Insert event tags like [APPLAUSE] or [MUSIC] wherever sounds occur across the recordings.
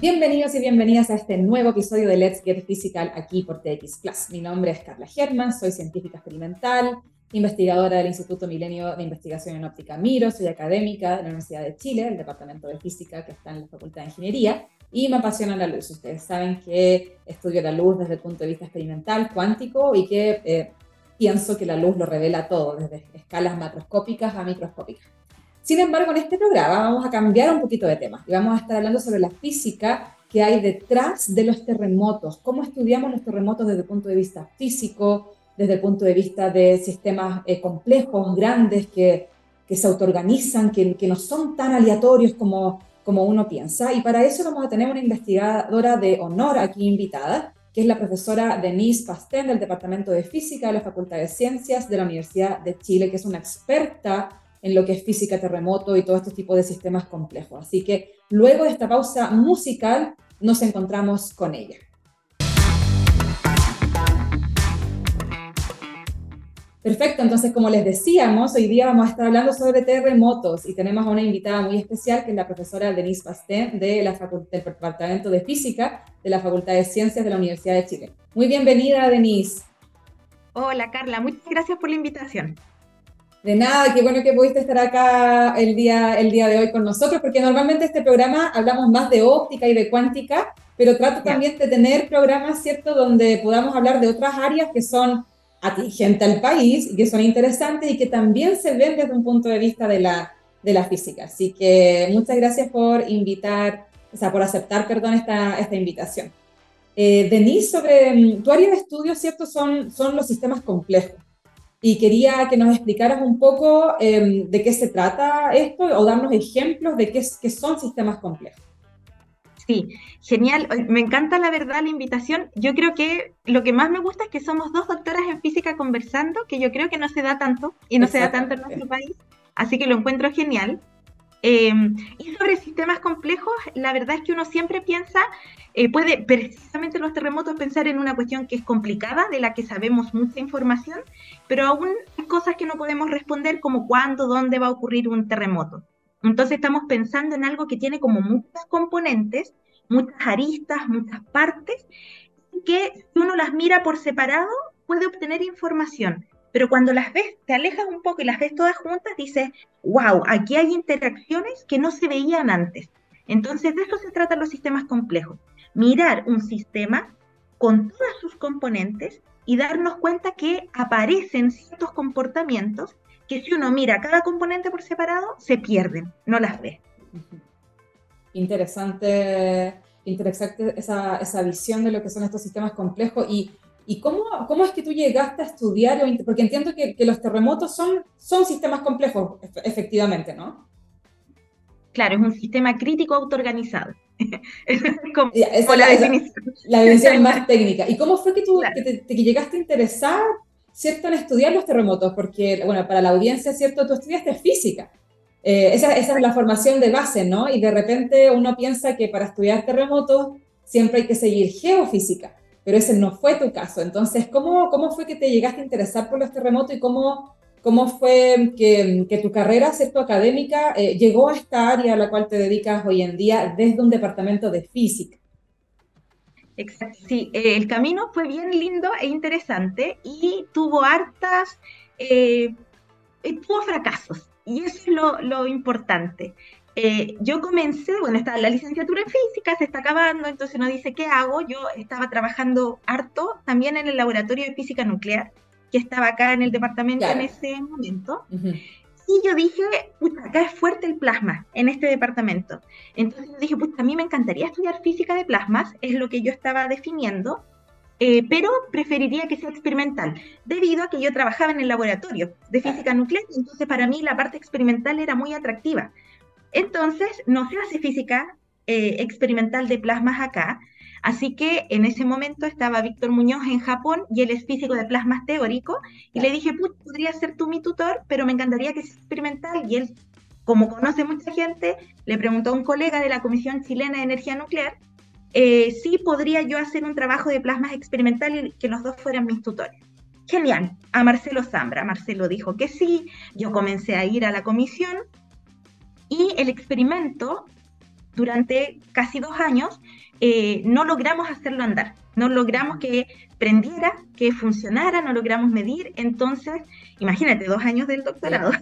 Bienvenidos y bienvenidas a este nuevo episodio de Let's Get Physical aquí por TX Plus. Mi nombre es Carla Germán, soy científica experimental, investigadora del Instituto Milenio de Investigación en Óptica Miro, soy académica de la Universidad de Chile, del Departamento de Física que está en la Facultad de Ingeniería y me apasiona la luz. Ustedes saben que estudio la luz desde el punto de vista experimental, cuántico y que eh, pienso que la luz lo revela todo, desde escalas macroscópicas a microscópicas. Sin embargo, en este programa vamos a cambiar un poquito de tema y vamos a estar hablando sobre la física que hay detrás de los terremotos, cómo estudiamos los terremotos desde el punto de vista físico, desde el punto de vista de sistemas eh, complejos, grandes, que, que se autoorganizan, que, que, no son tan aleatorios como, como uno piensa. Y para eso vamos a tener una investigadora de honor aquí invitada, que es la profesora Denise Pastén del Departamento de Física de la Facultad de Ciencias de la Universidad de Chile, que es una experta en lo que es física, terremoto y todo este tipo de sistemas complejos. Así que luego de esta pausa musical nos encontramos con ella. Perfecto, entonces como les decíamos, hoy día vamos a estar hablando sobre terremotos y tenemos a una invitada muy especial que es la profesora Denise Pastén de la del Departamento de Física de la Facultad de Ciencias de la Universidad de Chile. Muy bienvenida, Denise. Hola, Carla, muchas gracias por la invitación. De nada, qué bueno que pudiste estar acá el día, el día de hoy con nosotros, porque normalmente este programa hablamos más de óptica y de cuántica, pero trato también de tener programas, ¿cierto?, donde podamos hablar de otras áreas que son atingentes al país y que son interesantes y que también se ven desde un punto de vista de la, de la física. Así que muchas gracias por invitar, o sea, por aceptar, perdón, esta, esta invitación. Eh, Denise, sobre mm, tu área de estudio, ¿cierto?, son, son los sistemas complejos y quería que nos explicaras un poco em, de qué se trata esto o darnos ejemplos de qué, qué son sistemas complejos. Sí, genial. Me encanta la verdad la invitación. Yo creo que lo que más me gusta es que somos dos doctoras en física conversando, que yo creo que no se da tanto y no se da tanto en nuestro país. Así que lo encuentro genial. Em, y sobre sistemas complejos, la verdad es que uno siempre piensa, eh, puede precisamente los terremotos pensar en una cuestión que es complicada, de la que sabemos mucha información, pero aún hay cosas que no podemos responder como cuándo, dónde va a ocurrir un terremoto. Entonces estamos pensando en algo que tiene como muchos componentes, muchas aristas, muchas partes, que si uno las mira por separado puede obtener información pero cuando las ves, te alejas un poco y las ves todas juntas, dices, wow, aquí hay interacciones que no se veían antes. Entonces, de eso se tratan los sistemas complejos. Mirar un sistema con todas sus componentes y darnos cuenta que aparecen ciertos comportamientos que si uno mira cada componente por separado, se pierden, no las ve. Interesante, interesante esa, esa visión de lo que son estos sistemas complejos y ¿Y cómo, cómo es que tú llegaste a estudiar? Porque entiendo que, que los terremotos son, son sistemas complejos, efectivamente, ¿no? Claro, es un sistema crítico autoorganizado. [LAUGHS] es como, esa, la, definición. La, definición más técnica. ¿Y cómo fue que tú que te, llegaste a interesar, cierto, en estudiar los terremotos? Porque, bueno, para la audiencia, cierto, tú estudiaste física. Eh, esa, esa, es la formación de base, ¿no? Y de repente uno piensa que para estudiar terremotos siempre hay que seguir geofísica pero ese no fue tu caso. Entonces, ¿cómo, cómo fue que te llegaste a interesar por los terremotos y cómo, cómo fue que, que tu carrera, ¿cierto? académica, eh, llegó a esta área a la cual te dedicas hoy en día desde un departamento de física? Exacto, sí, eh, el camino fue bien lindo e interesante y tuvo hartas, eh, tuvo fracasos y eso es lo, lo importante. Eh, yo comencé, bueno, está la licenciatura en física, se está acabando, entonces uno dice, ¿qué hago? Yo estaba trabajando harto también en el laboratorio de física nuclear, que estaba acá en el departamento en ese momento. Y yo dije, puta, acá es fuerte el plasma en este departamento. Entonces yo dije, puta, a mí me encantaría estudiar física de plasmas, es lo que yo estaba definiendo, eh, pero preferiría que sea experimental, debido a que yo trabajaba en el laboratorio de física nuclear, entonces para mí la parte experimental era muy atractiva. Entonces, no se hace física eh, experimental de plasmas acá, así que en ese momento estaba Víctor Muñoz en Japón y él es físico de plasmas teórico, y le dije, podría ser tú mi tutor, pero me encantaría que sea experimental, y él, como conoce mucha gente, le preguntó a un colega de la Comisión Chilena de Energía Nuclear eh, si podría yo hacer un trabajo de plasmas experimental y que los dos fueran mis tutores. Genial, a Marcelo Zambra. Marcelo dijo que sí, yo comencé a ir a la comisión y el experimento durante casi dos años, eh, no logramos hacerlo andar, no logramos que prendiera, que funcionara, no logramos medir. Entonces, imagínate, dos años del doctorado.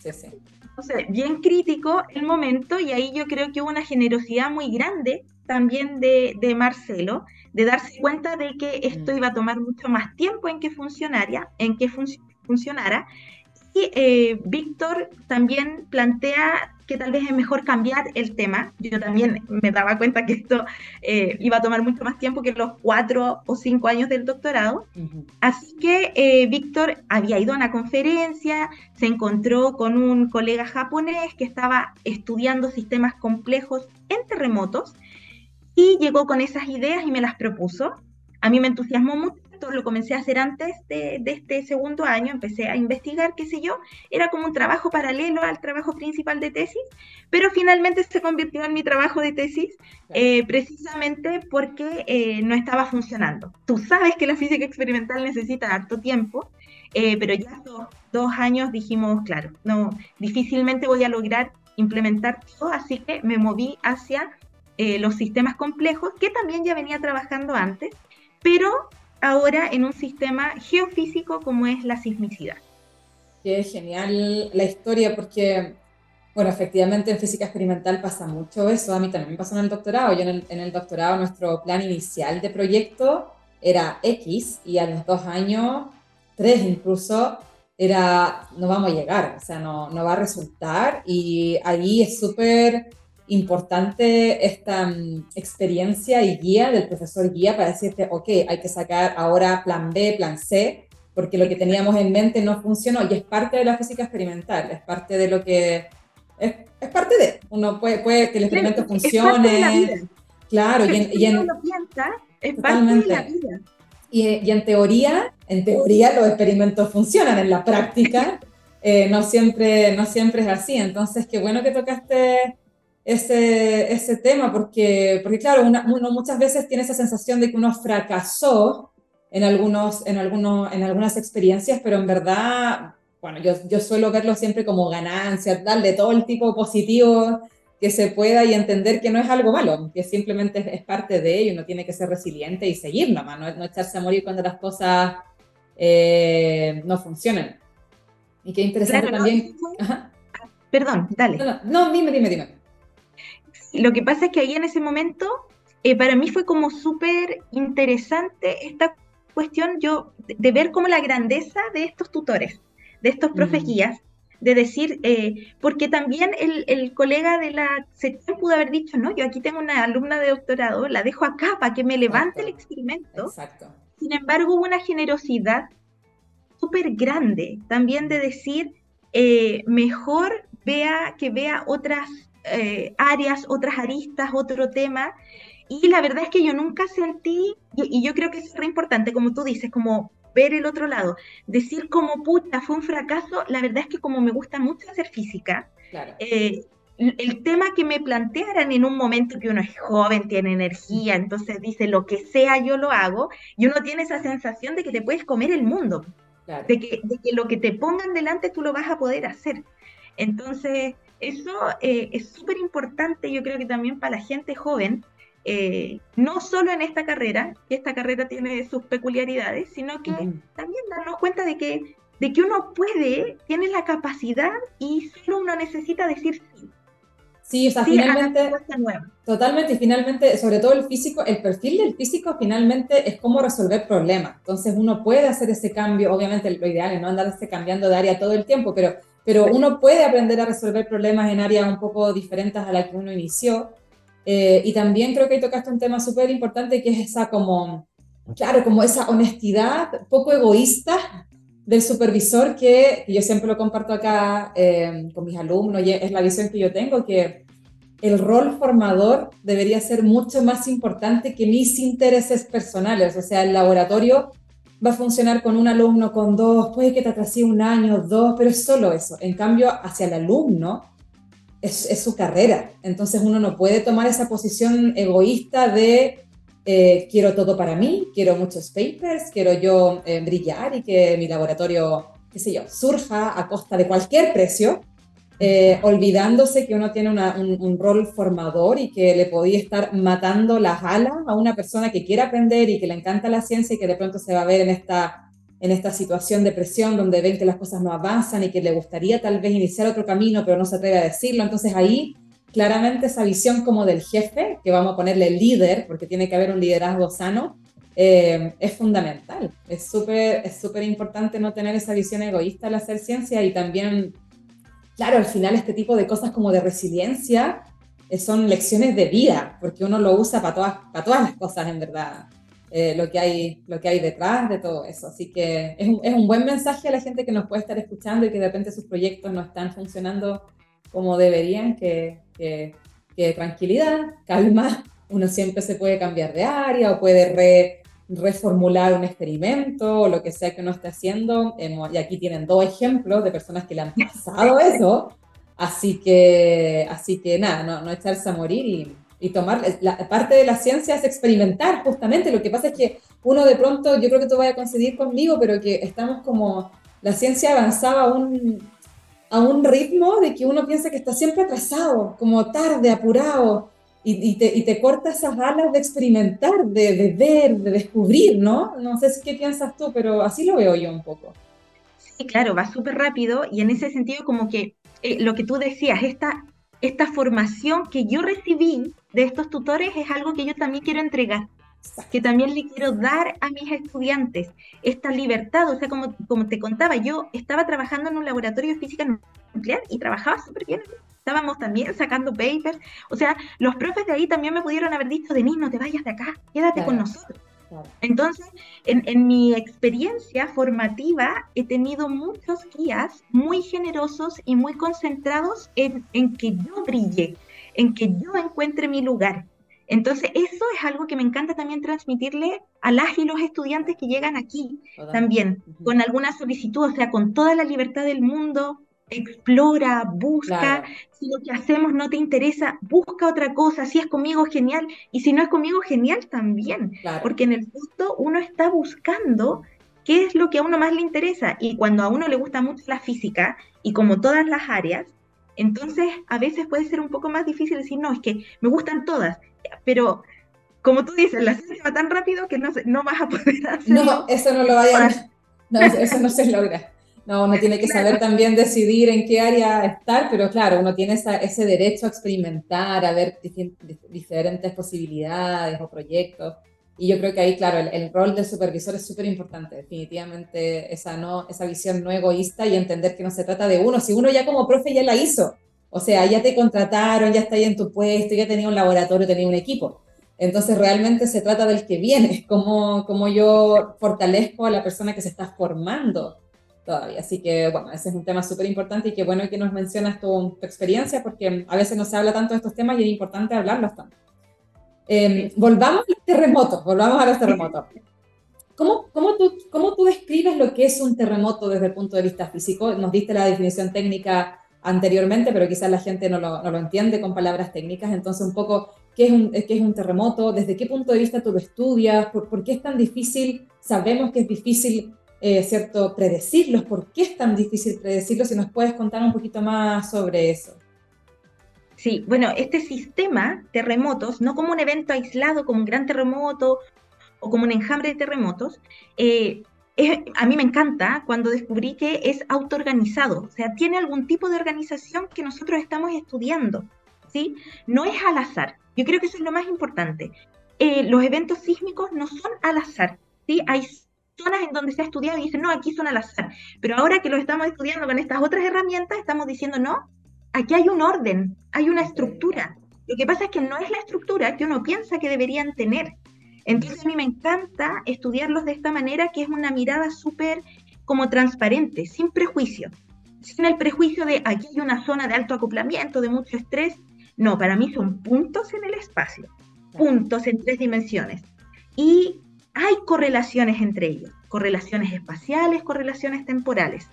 Sí, [LAUGHS] sí. Entonces, bien crítico el momento y ahí yo creo que hubo una generosidad muy grande también de, de Marcelo, de darse cuenta de que esto mm. iba a tomar mucho más tiempo en que funcionara, en que funcionara. Y eh, Víctor también plantea que tal vez es mejor cambiar el tema. Yo también me daba cuenta que esto eh, iba a tomar mucho más tiempo que los cuatro o cinco años del doctorado. Así que eh, Víctor había ido a una conferencia, se encontró con un colega japonés que estaba estudiando sistemas complejos en terremotos y llegó con esas ideas y me las propuso. A mí me entusiasmó mucho lo comencé a hacer antes de, este segundo año, empecé a investigar, qué sé yo, era como un trabajo paralelo al trabajo principal de tesis, pero finalmente se convirtió en mi trabajo de tesis eh, precisamente porque eh, no estaba funcionando. Tú sabes que la física experimental necesita harto tiempo, eh, pero ya dos, dos años dijimos, claro, no, difícilmente voy a lograr implementar todo, así que me moví hacia los sistemas complejos, que también ya venía trabajando antes, pero ahora en un sistema geofísico como es la sismicidad. Qué genial la historia porque, bueno, efectivamente en física experimental pasa mucho eso, a mí también me pasó en el doctorado, yo en el, doctorado nuestro plan inicial de proyecto era X y a los dos años, tres incluso, era no vamos a llegar, o sea, no, no va a resultar. Y ahí es súper importante esta mm, experiencia y guía del profesor guía para decirte, ok, hay que sacar ahora plan B, plan C, porque lo que teníamos en mente no funcionó y es parte de la física experimental, es parte de lo que... Es, es parte de, uno puede, puede que el experimento funcione. Claro, y en, y en, lo piensa, es parte de la vida. Y, y, en teoría, en teoría los experimentos funcionan, en la práctica [LAUGHS] eh, no, siempre, no siempre es así. Entonces, qué bueno que tocaste ese, ese tema, porque, porque claro, uno muchas veces tiene esa sensación de que uno fracasó en, algunos, en, algunos, en algunas experiencias, pero en verdad, bueno, yo, yo suelo verlo siempre como ganancia, darle todo el tipo positivo que se pueda y entender que no es algo malo, que simplemente es, parte de ello, uno tiene que ser resiliente y seguir nomás, no, no echarse a morir cuando las cosas eh, no funcionan. Y qué interesante también. Perdón, dale. No, no, dime, dime, dime. Lo que pasa es que ahí en ese momento, eh, para mí fue como súper interesante esta cuestión yo de, ver como la grandeza de estos tutores, de estos profes mm. guías, de decir, eh, porque también el, colega de la sección pudo haber dicho, no, yo aquí tengo una alumna de doctorado, la dejo acá para que me levante el experimento. Exacto. Sin embargo, hubo una generosidad súper grande también de decir, eh, mejor vea que vea otras eh, áreas, otras aristas, otro tema. Y la verdad es que yo nunca sentí, y, yo creo que es re importante, como tú dices, como ver el otro lado, decir como puta, fue un fracaso, la verdad es que como me gusta mucho hacer física, eh, el tema que me plantearan en un momento que uno es joven, tiene energía, entonces dice lo que sea yo lo hago, y uno tiene esa sensación de que te puedes comer el mundo, de, que, de que lo que te pongan delante tú lo vas a poder hacer. Entonces, eso eh, es súper importante, yo creo que también para la gente joven, eh, no solo en esta carrera, que esta carrera tiene sus peculiaridades, sino que también darnos cuenta de que, de que uno puede, tiene la capacidad y solo uno necesita decir sí. Sí, o sea, finalmente, totalmente, y finalmente, sobre todo el físico, el perfil del físico finalmente es cómo resolver problemas. Entonces uno puede hacer ese cambio, obviamente lo ideal es no andarse cambiando de área todo el tiempo, pero pero uno puede aprender a resolver problemas en áreas un poco diferentes a las que uno inició. Eh, y también creo que tocaste un tema súper importante que es esa como, claro, como esa honestidad poco egoísta del supervisor que, yo siempre lo comparto acá eh, con mis alumnos y es la visión que yo tengo, que el rol formador debería ser mucho más importante que mis intereses personales. O sea, el laboratorio va a funcionar con un alumno, con dos, puede que te atrase un año, dos, pero es solo eso. En cambio, hacia el alumno es, es su carrera. Entonces uno no puede tomar esa posición egoísta de eh, quiero todo para mí, quiero muchos papers, quiero yo eh, brillar y que mi laboratorio, qué sé yo, surja a costa de cualquier precio. Eh, olvidándose que uno tiene un, rol formador y que le podía estar matando las alas a una persona que quiere aprender y que le encanta la ciencia y que de pronto se va a ver en esta, en esta situación de presión donde ven que las cosas no avanzan y que le gustaría tal vez iniciar otro camino, pero no se atreve a decirlo. Entonces ahí claramente esa visión como del jefe, que vamos a ponerle líder, porque tiene que haber un liderazgo sano, eh, es fundamental. Es súper es súper importante no tener esa visión egoísta al hacer ciencia y también claro, al final este tipo de cosas como de resiliencia eh, son lecciones de vida, porque uno lo usa para todas, para todas las cosas, en verdad, eh, lo, que hay, lo que hay detrás de todo eso. Así que es un, es un, buen mensaje a la gente que nos puede estar escuchando y que de repente sus proyectos no están funcionando como deberían, que, que, que tranquilidad, calma, uno siempre se puede cambiar de área o puede re, reformular un experimento o lo que sea que uno esté haciendo. Y aquí tienen dos ejemplos de personas que le han pasado eso. Así que, así que nada, no, no echarse a morir y, y tomar. La parte de la ciencia es experimentar, justamente. Lo que pasa es que uno de pronto, yo creo que tú vayas a coincidir conmigo, pero que estamos como. La ciencia avanzaba a un, a un ritmo de que uno piensa que está siempre atrasado, como tarde, apurado y, te, y, te, corta esas alas de experimentar, de, de, ver, de descubrir, ¿no? No sé qué piensas tú, pero así lo veo yo un poco. Sí, claro, va súper rápido y en ese sentido como que eh, lo que tú decías, esta, esta formación que yo recibí de estos tutores es algo que yo también quiero entregar, que también le quiero dar a mis estudiantes, esta libertad, o sea, como, como te contaba, yo estaba trabajando en un laboratorio de física nuclear y trabajaba súper bien estábamos también sacando papers. O sea, los profes de ahí también me pudieron haber dicho, Denise, no te vayas de acá, quédate con nosotros. Entonces, en, mi experiencia formativa he tenido muchos guías muy generosos y muy concentrados en, en, que yo brille, en que yo encuentre mi lugar. Entonces, eso es algo que me encanta también transmitirle a las y los estudiantes que llegan aquí también, con alguna solicitud, o sea, con toda la libertad del mundo, explora, busca, si lo que hacemos no te interesa, busca otra cosa, si es conmigo, genial, y si no es conmigo, genial también, porque en el fondo uno está buscando qué es lo que a uno más le interesa, y cuando a uno le gusta mucho la física, y como todas las áreas, entonces a veces puede ser un poco más difícil decir, no, es que me gustan todas, pero como tú dices, la ciencia va tan rápido que no, no vas a poder [LAUGHS] hacerlo. No, eso no lo vayan, no, eso no se logra. No, uno tiene que saber también decidir en qué área estar, pero claro, uno tiene ese derecho a experimentar, a ver diferentes posibilidades o proyectos. Y yo creo que ahí, claro, el, rol del supervisor es súper importante, definitivamente esa, no, esa visión no egoísta y entender que no se trata de uno. Si uno ya como profe ya la hizo, o sea, ya te contrataron, ya está ahí en tu puesto, ya tenía un laboratorio, tenía un equipo. Entonces realmente se trata del que viene, [LAUGHS] como, como yo fortalezco a la persona que se está formando todavía. Así que, bueno, ese es un tema súper importante y qué bueno que nos mencionas tu, experiencia, porque a veces no se habla tanto de estos temas y es importante hablarlos tanto. Em, volvamos a los terremotos, volvamos a los terremotos. ¿Cómo, cómo, tú, ¿Cómo tú describes lo que es un terremoto desde el punto de vista físico? Nos diste la definición técnica anteriormente, pero quizás la gente no lo, no lo entiende con palabras técnicas. Entonces, un poco, ¿qué es un, ¿qué es un terremoto? ¿Desde qué punto de vista tú lo estudias? ¿Por, ¿Por, qué es tan difícil? Sabemos que es difícil eh, ¿cierto? Predecirlos. ¿Por qué es tan difícil predecirlos? Si nos puedes contar un poquito más sobre eso. Sí, bueno, este sistema terremotos, no como un evento aislado, como un gran terremoto o como un enjambre de terremotos, eh, a mí me encanta cuando descubrí que es autoorganizado, o sea, tiene algún tipo de organización que nosotros estamos estudiando, ¿sí? No es al azar. Yo creo que eso es lo más importante. Eh, los eventos sísmicos no son al azar, ¿sí? Hay zonas en donde se ha estudiado y dicen, no, aquí son al azar. Pero ahora que lo estamos estudiando con estas otras herramientas, estamos diciendo, no, aquí hay un orden, hay una estructura. Lo que pasa es que no es la estructura que uno piensa que deberían tener. Entonces a mí me encanta estudiarlos de esta manera, que es una mirada súper como transparente, sin prejuicio, sin el prejuicio de aquí hay una zona de alto acoplamiento, de mucho estrés. No, para mí son puntos en el espacio, puntos en tres dimensiones. Y hay correlaciones entre ellos, correlaciones espaciales, correlaciones temporales.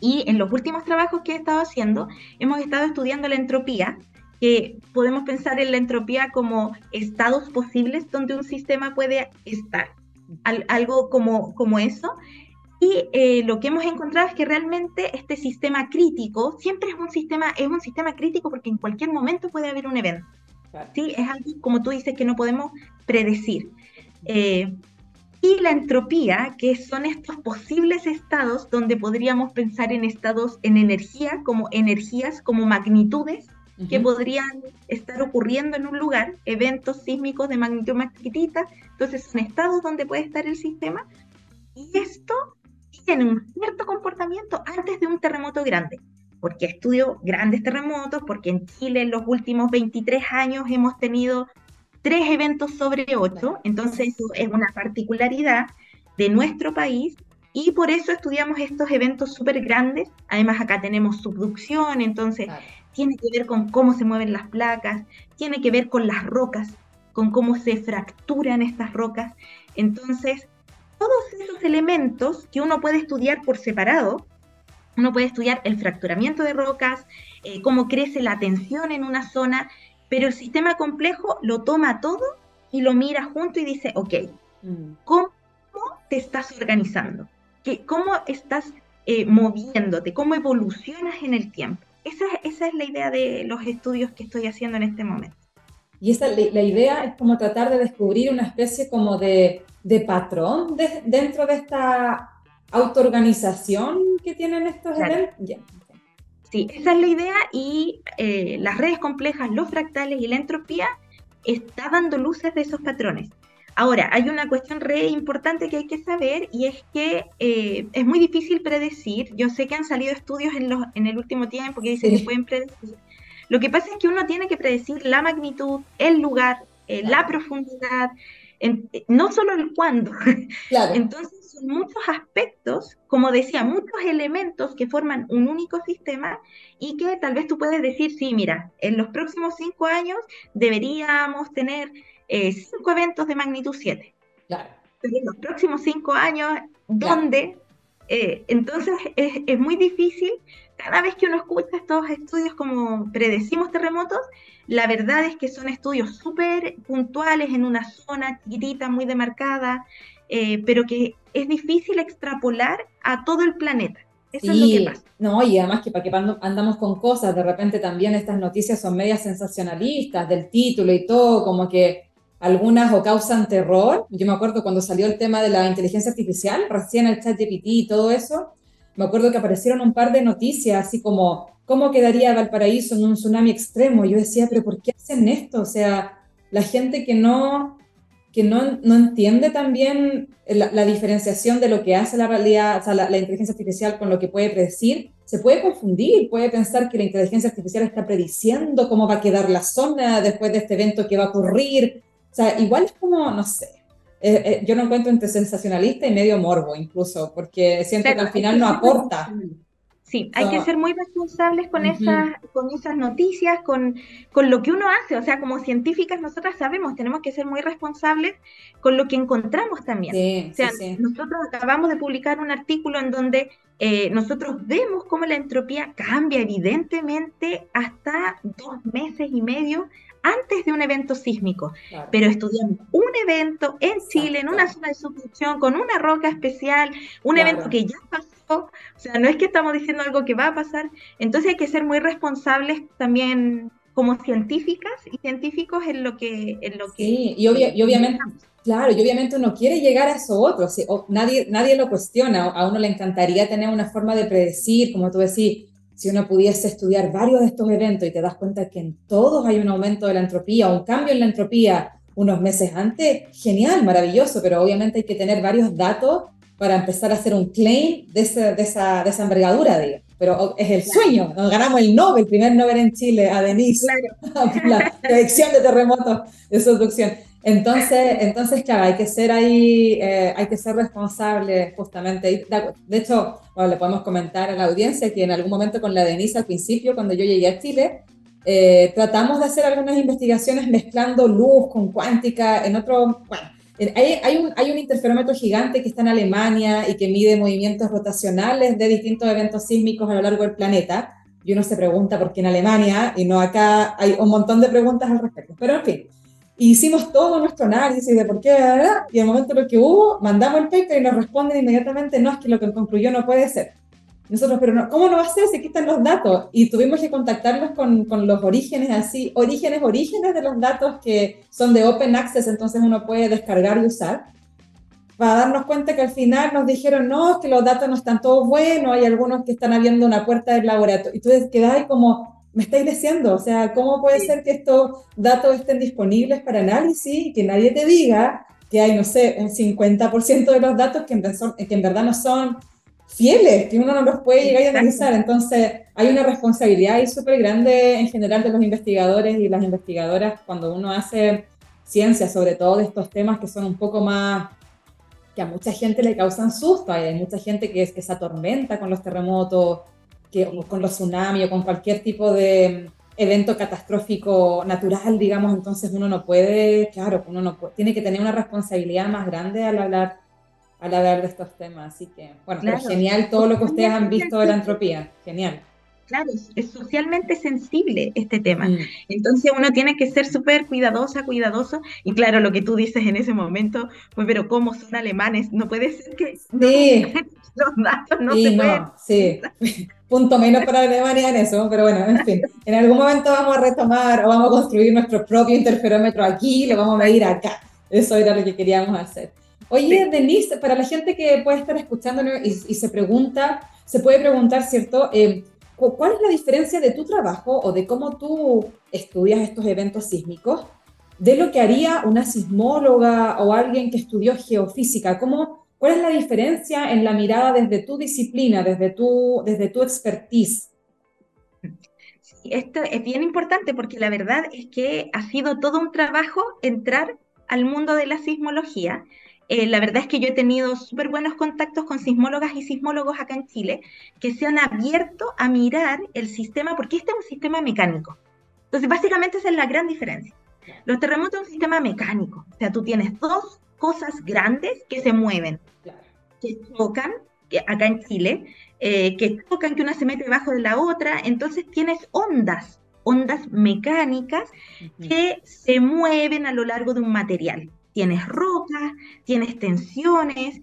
Y en los últimos trabajos que he estado haciendo, hemos estado estudiando la entropía, que podemos pensar en la entropía como estados posibles donde un sistema puede estar, algo como, como eso. Y eh, lo que hemos encontrado es que realmente este sistema crítico siempre es un sistema, es un sistema crítico porque en cualquier momento puede haber un evento. ¿sí? Es algo, como tú dices, que no podemos predecir. Eh, y la entropía, que son estos posibles estados donde podríamos pensar en estados en energía, como energías, como magnitudes, que podrían estar ocurriendo en un lugar, eventos sísmicos de magnitud más chiquitita, entonces son estados donde puede estar el sistema, y esto tiene un cierto comportamiento antes de un terremoto grande, porque estudio grandes terremotos, porque en Chile en los últimos 23 años hemos tenido tres eventos sobre ocho, entonces eso es una particularidad de nuestro país y por eso estudiamos estos eventos súper grandes. Además acá tenemos subducción, entonces tiene que ver con cómo se mueven las placas, tiene que ver con las rocas, con cómo se fracturan estas rocas. Entonces, todos esos elementos que uno puede estudiar por separado, uno puede estudiar el fracturamiento de rocas, eh, cómo crece la tensión en una zona, pero el sistema complejo lo toma todo y lo mira junto y dice, ok, mm. ¿cómo te estás organizando? ¿Cómo estás eh, moviéndote? ¿Cómo evolucionas en el tiempo? Esa, esa, es la idea de los estudios que estoy haciendo en este momento. Y esa, la idea es como tratar de descubrir una especie como de, de patrón dentro de esta autoorganización que tienen estos eventos. Sí, esa es la idea y eh, las redes complejas, los fractales y la entropía está dando luces de esos patrones. Ahora, hay una cuestión re importante que hay que saber y es que eh, es muy difícil predecir. Yo sé que han salido estudios en, los, en el último tiempo que dicen que pueden predecir. Lo que pasa es que uno tiene que predecir la magnitud, el lugar, eh, la profundidad, no solo el cuándo. [LAUGHS] Claro. Entonces, son muchos aspectos, como decía, muchos elementos que forman un único sistema y que tal vez tú puedes decir, sí, mira, en los próximos cinco años deberíamos tener eh, cinco eventos de magnitud 7. Claro. Pero en los próximos cinco años, ¿dónde? Eh, entonces es, muy difícil, cada vez que uno escucha estos estudios como predecimos terremotos, la verdad es que son estudios súper puntuales en una zona chiquitita, muy demarcada, eh, pero que es difícil extrapolar a todo el planeta. Eso es lo que pasa. No, y además que para que andamos con cosas, de repente también estas noticias son medias sensacionalistas del título y todo, como que algunas o causan terror. Yo me acuerdo cuando salió el tema de la inteligencia artificial, recién el chat GPT y todo eso, me acuerdo que aparecieron un par de noticias así como, ¿cómo quedaría Valparaíso en un tsunami extremo? Yo decía, pero ¿por qué hacen esto? O sea, la gente que no, que no, no entiende también la, diferenciación de lo que hace la realidad, o sea, la, la inteligencia artificial con lo que puede predecir, se puede confundir, puede pensar que la inteligencia artificial está prediciendo cómo va a quedar la zona después de este evento que va a ocurrir, o sea, igual es como, no sé, eh, eh, yo no encuentro entre sensacionalista y medio morbo incluso, porque siento que al final no aporta. Sí, hay que ser muy responsables con, esas, con esas noticias, con, con lo que uno hace. O sea, como científicas nosotras sabemos, tenemos que ser muy responsables con lo que encontramos también. o sea, nosotros acabamos de publicar un artículo en donde eh, nosotros vemos cómo la entropía cambia evidentemente hasta dos meses y medio antes de un evento sísmico, pero estudiamos un evento en Chile, en una zona de subducción, con una roca especial, un evento que ya pasó, o sea, no es que estamos diciendo algo que va a pasar, entonces hay que ser muy responsables también como científicas y científicos en lo que... En lo que sí, y, obviamente... Claro, y obviamente uno quiere llegar a eso otro, nadie, nadie lo cuestiona, a uno le encantaría tener una forma de predecir, como tú decís, si uno pudiese estudiar varios de estos eventos y te das cuenta que en todos hay un aumento de la entropía un cambio en la entropía unos meses antes, genial, maravilloso, pero obviamente hay que tener varios datos para empezar a hacer un claim de, esa, de esa envergadura, digo. Pero es el sueño, nos ganamos el Nobel, el primer Nobel en Chile, a Denise, claro. [LAUGHS] la predicción de terremotos de subducción. Entonces, entonces, claro, hay que ser ahí, eh, hay que ser responsable justamente. De hecho, bueno, le podemos comentar a la audiencia que en algún momento con la Denise al principio, cuando yo llegué a Chile, eh, tratamos de hacer algunas investigaciones mezclando luz con cuántica en otro, bueno, hay, hay, un, hay un interferómetro gigante que está en Alemania y que mide movimientos rotacionales de distintos eventos sísmicos a lo largo del planeta. Y uno se pregunta por qué en Alemania y no acá hay un montón de preguntas al respecto. Pero en fin, hicimos todo nuestro análisis de por qué, ¿verdad? y al momento lo que hubo, mandamos el paper y nos responden inmediatamente, no, es que lo que concluyó no puede ser. Nosotros, pero no, ¿cómo no va a ser si aquí están los datos? Y tuvimos que contactarlos con, con, los orígenes así, orígenes, orígenes de los datos que son de open access, entonces uno puede descargar y usar, para darnos cuenta que al final nos dijeron, no, que los datos no están todos buenos, hay algunos que están abriendo una puerta del laboratorio. Y tú quedas ahí como, me estáis diciendo, o sea, ¿cómo puede ser que estos datos estén disponibles para análisis y que nadie te diga que hay, no sé, un 50% de los datos que en, que en verdad no son fieles, que uno no los puede llegar a analizar. Entonces, hay una responsabilidad ahí súper grande en general de los investigadores y las investigadoras cuando uno hace ciencia, sobre todo de estos temas que son un poco más, que a mucha gente le causan susto, hay mucha gente que, que se atormenta con los terremotos, que, con los tsunamis o con cualquier tipo de evento catastrófico natural, digamos, entonces uno no puede, claro, uno no tiene que tener una responsabilidad más grande al hablar al hablar de estos temas. Así que, bueno, genial todo lo que ustedes han visto de la entropía. Genial. Claro, es socialmente sensible este tema. Mm. Entonces uno tiene que ser súper cuidadosa, cuidadoso. Y claro, lo que tú dices en ese momento, pues, pero ¿cómo son alemanes? No puede ser que sí. los datos no se no, Sí, [LAUGHS] punto menos para Alemania en eso, pero bueno, en fin. En algún momento vamos a retomar o vamos a construir nuestro propio interferómetro aquí, lo vamos a medir acá. Eso era lo que queríamos hacer. Oye, Denise, para la gente que puede estar escuchándonos y, se pregunta, se puede preguntar, ¿cierto? Eh, ¿Cuál es la diferencia de tu trabajo o de cómo tú estudias estos eventos sísmicos de lo que haría una sismóloga o alguien que estudió geofísica? ¿Cómo, ¿Cuál es la diferencia en la mirada desde tu disciplina, desde tu, desde tu expertise? esto es bien importante porque la verdad es que ha sido todo un trabajo entrar al mundo de la sismología eh, la verdad es que yo he tenido súper buenos contactos con sismólogas y sismólogos acá en Chile que se han abierto a mirar el sistema, porque este es un sistema mecánico. Entonces, básicamente esa es la gran diferencia. Los terremotos son un sistema mecánico, o sea, tú tienes dos cosas grandes que se mueven, que chocan, que acá en Chile, eh, que chocan, que una se mete debajo de la otra, entonces tienes ondas, ondas mecánicas que se mueven a lo largo de un material tienes rocas, tienes tensiones,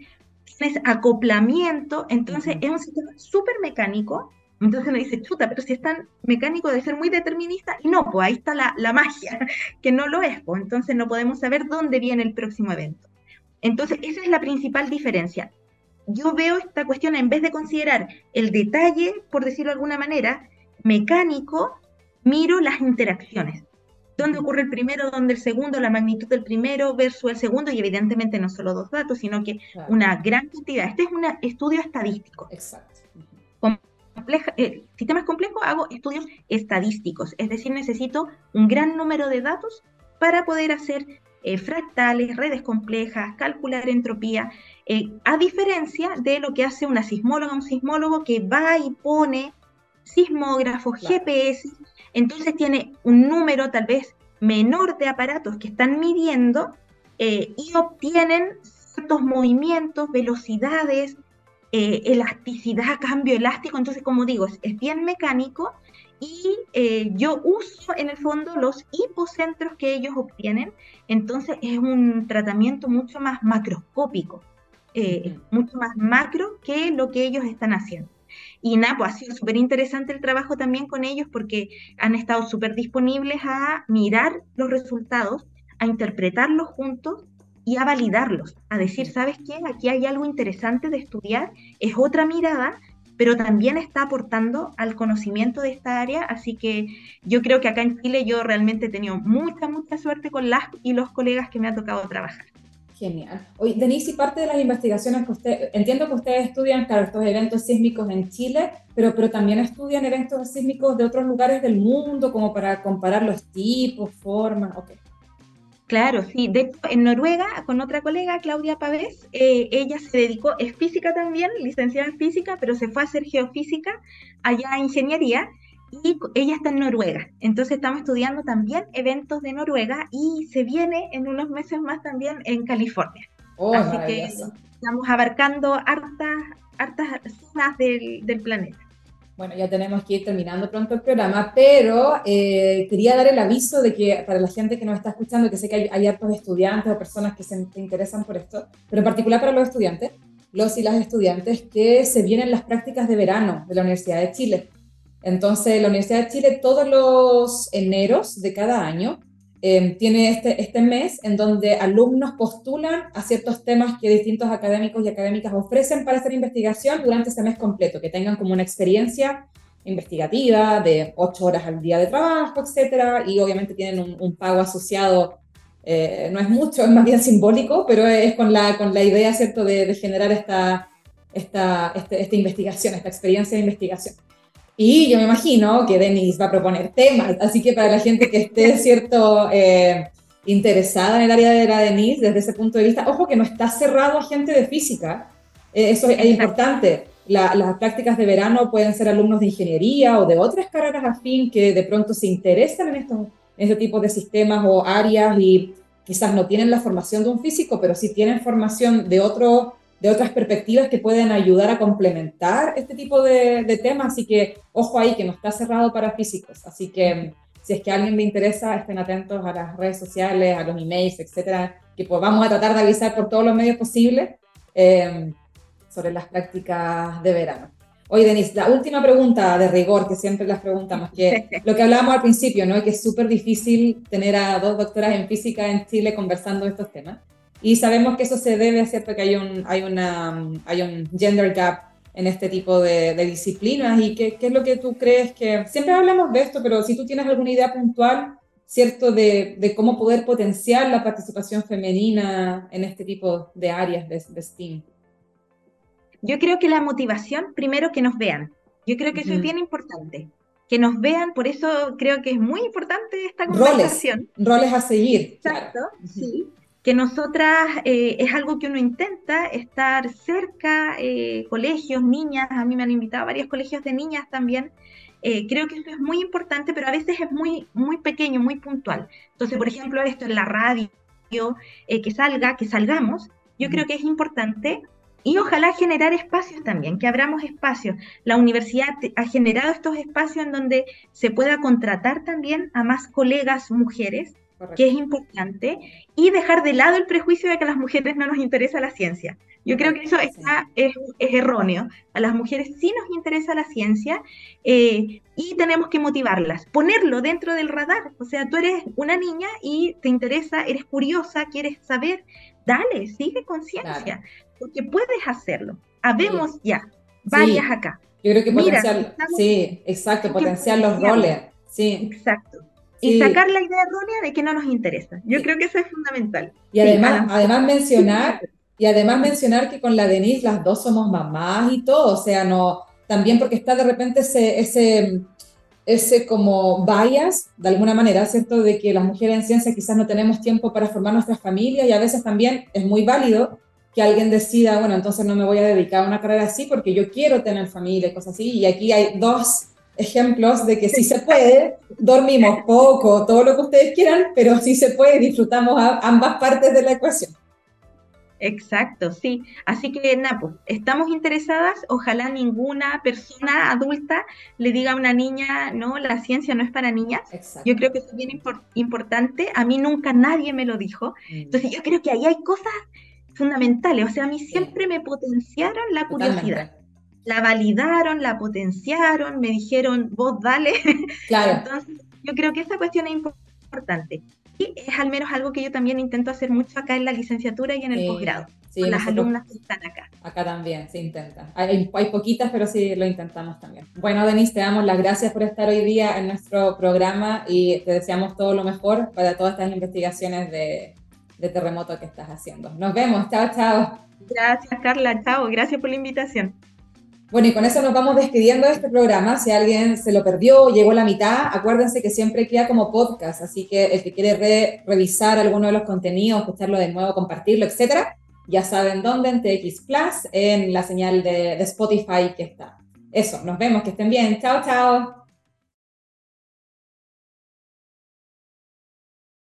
tienes acoplamiento, entonces es un sistema súper mecánico. Entonces uno dice, chuta, pero si es tan mecánico de ser muy determinista, y no, pues ahí está la, la magia, [LAUGHS] que no lo es, pues entonces no podemos saber dónde viene el próximo evento. Entonces, esa es la principal diferencia. Yo veo esta cuestión, en vez de considerar el detalle, por decirlo de alguna manera, mecánico, miro las interacciones dónde ocurre el primero, dónde el segundo, la magnitud del primero versus el segundo, y evidentemente no solo dos datos, sino que una gran cantidad. Este es un estudio estadístico. Exacto. Compleja, eh, sistemas complejos hago estudios estadísticos, es decir, necesito un gran número de datos para poder hacer eh, fractales, redes complejas, calcular entropía, eh, a diferencia de lo que hace una sismóloga, un sismólogo que va y pone sismógrafos, GPS, entonces tiene un número tal vez menor de aparatos que están midiendo eh, y obtienen ciertos movimientos, velocidades, eh, elasticidad, [LAUGHS] cambio elástico. Entonces, como digo, es, bien mecánico y eh, yo uso en el fondo los hipocentros que ellos obtienen. Entonces, es un tratamiento mucho más macroscópico, mucho más macro que lo que ellos están haciendo. Y nada, pues ha sido súper interesante el trabajo también con ellos porque han estado súper disponibles a mirar los resultados, a interpretarlos juntos y a validarlos, a decir, ¿sabes qué? Aquí hay algo interesante de estudiar, es otra mirada, pero también está aportando al conocimiento de esta área, así que yo creo que acá en Chile yo realmente he tenido mucha, mucha suerte con las y los colegas que me ha tocado trabajar. Genial. Oye, Denise, y parte de las investigaciones que usted, entiendo que ustedes estudian, claro, estos eventos sísmicos en Chile, pero, pero también estudian eventos sísmicos de otros lugares del mundo, como para comparar los tipos, formas, ok. Claro, sí. De hecho, en Noruega, con otra colega, Claudia Pavés, eh, ella se dedicó, es física también, licenciada en física, pero se fue a hacer geofísica allá a ingeniería y ella está en Noruega. Entonces estamos estudiando también eventos de Noruega y se viene en unos meses más también en California. Oh, Así que estamos abarcando hartas, hartas zonas del, del planeta. Bueno, ya tenemos que ir terminando pronto el programa, pero eh, quería dar el aviso de que para la gente que nos está escuchando, que sé que hay, hay hartos estudiantes o personas que se interesan por esto, pero en particular para los estudiantes, los y las estudiantes, que se vienen las prácticas de verano de la Universidad de Chile. Entonces, la Universidad de Chile todos los eneros de cada año Em, tiene este, este mes en donde alumnos postulan a ciertos temas que distintos académicos y académicas ofrecen para hacer investigación durante ese mes completo, que tengan como una experiencia investigativa de ocho horas al día de trabajo, etcétera, y obviamente tienen un, pago asociado, eh, no es mucho, es más bien simbólico, pero es con la, con la idea, ¿cierto?, de, generar esta, esta, este, esta investigación, esta experiencia de investigación. Y yo me imagino que Denise va a proponer temas, así que para la gente que esté, cierto, eh, interesada en el área de la Denise, desde ese punto de vista, ojo que no está cerrado a gente de física, eh, eso es, importante. las prácticas de verano pueden ser alumnos de ingeniería o de otras carreras afín que de pronto se interesan en, estos, en este tipo de sistemas o áreas y quizás no tienen la formación de un físico, pero sí tienen formación de otro de otras perspectivas que pueden ayudar a complementar este tipo de, temas. Así que ojo ahí, que no está cerrado para físicos. Así que si es que a alguien le interesa, estén atentos a las redes sociales, a los emails, etcétera, que pues vamos a tratar de avisar por todos los medios posibles eh, sobre las prácticas de verano. Oye, Denise, la última pregunta de rigor que siempre las preguntamos, que [LAUGHS] lo que hablábamos al principio, ¿no? Que es súper difícil tener a dos doctoras en física en Chile conversando de estos temas. Y sabemos que eso se debe a cierto que hay un, hay una, hay un gender gap en este tipo de, disciplinas y qué, qué, es lo que tú crees que, siempre hablamos de esto, pero si tú tienes alguna idea puntual, ¿cierto?, de, de cómo poder potenciar la participación femenina en este tipo de áreas de, de STEAM. Yo creo que la motivación, primero que nos vean. Yo creo que eso es bien importante. Que nos vean, por eso creo que es muy importante esta conversación. Roles, roles a seguir. Exacto, sí que nosotras eh, es algo que uno intenta, estar cerca, eh, colegios, niñas, a mí me han invitado a varios colegios de niñas también. Eh, creo que eso es muy importante, pero a veces es muy, muy pequeño, muy puntual. Entonces, por ejemplo, esto en la radio, que salga, que salgamos, yo creo que es importante y ojalá generar espacios también, que abramos espacios. La universidad ha generado estos espacios en donde se pueda contratar también a más colegas mujeres que es importante, y dejar de lado el prejuicio de que a las mujeres no nos interesa la ciencia. Yo creo que eso está, es, erróneo. A las mujeres sí nos interesa la ciencia eh, y tenemos que motivarlas, ponerlo dentro del radar. O sea, tú eres una niña y te interesa, eres curiosa, quieres saber, dale, sigue con ciencia, porque puedes hacerlo. Habemos ya varias acá. Yo creo que potenciar, sí, exacto, potenciar los roles. Sí. Exacto y sacar la idea errónea de que no nos interesa. Yo creo que eso es fundamental. Y además, además mencionar, y además mencionar que con la Denise las dos somos mamás y todo, o sea, no, también porque está de repente ese, ese, ese como bias, de alguna manera, ¿cierto? De que las mujeres en ciencia quizás no tenemos tiempo para formar nuestras familias y a veces también es muy válido que alguien decida, bueno, entonces no me voy a dedicar a una carrera así porque yo quiero tener familia y cosas así. Y aquí hay dos ejemplos de que sí se puede, dormimos [LAUGHS] poco, todo lo que ustedes quieran, pero sí se puede, disfrutamos ambas partes de la ecuación. Exacto, sí. Así que, Napo, estamos interesadas, ojalá ninguna persona adulta le diga a una niña, no, la ciencia no es para niñas. Yo creo que eso es bien importante. A mí nunca nadie me lo dijo. Mm. Entonces, yo creo que ahí hay cosas fundamentales. O sea, a mí siempre me potenciaron la curiosidad la validaron, la potenciaron, me dijeron, vos dale. [LAUGHS] Claro. Entonces, yo creo que esa cuestión es importante. Y es al menos algo que yo también intento hacer mucho acá en la licenciatura y en el posgrado, con las alumnas que están acá. Acá también se intenta. Hay, hay, poquitas, pero sí lo intentamos también. Bueno, Denise, te damos las gracias por estar hoy día en nuestro programa y te deseamos todo lo mejor para todas estas investigaciones de, de terremoto que estás haciendo. Nos vemos. Chao, chao. Gracias, Carla. Chao. Gracias por la invitación. Bueno, y con eso nos vamos despidiendo de este programa. Si alguien se lo perdió, llegó a la mitad, acuérdense que siempre queda como podcast, así que el que quiere revisar alguno de los contenidos, escucharlo de nuevo, compartirlo, etcétera, ya saben dónde, en TX Plus, en la señal de, de Spotify que está. Eso, nos vemos, que estén bien. Chao, chao.